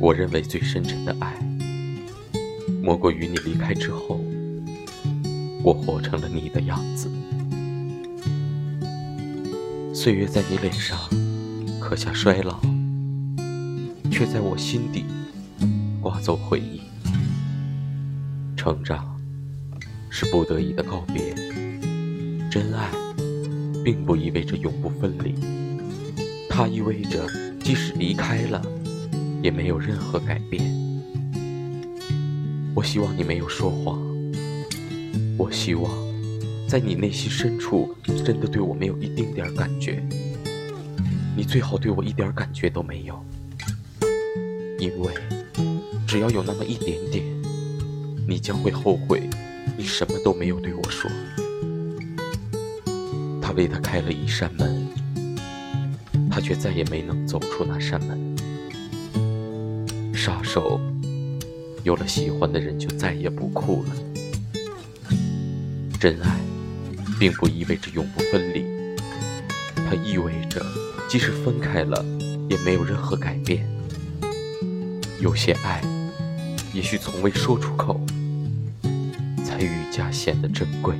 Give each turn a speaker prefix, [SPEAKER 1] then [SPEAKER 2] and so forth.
[SPEAKER 1] 我认为最深沉的爱，莫过于你离开之后，我活成了你的样子。岁月在你脸上刻下衰老，却在我心底刮走回忆。成长是不得已的告别，真爱并不意味着永不分离，它意味着即使离开了，也没有任何改变。我希望你没有说谎，我希望。在你内心深处，真的对我没有一丁点感觉。你最好对我一点感觉都没有，因为只要有那么一点点，你将会后悔你什么都没有对我说。他为他开了一扇门，他却再也没能走出那扇门。杀手有了喜欢的人，就再也不哭了。真爱。并不意味着永不分离，它意味着即使分开了，也没有任何改变。有些爱，也许从未说出口，才愈加显得珍贵。